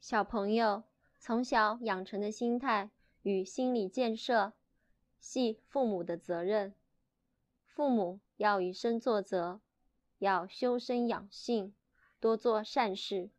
小朋友从小养成的心态与心理建设系父母的责任。父母要以身作则要修身养性多做善事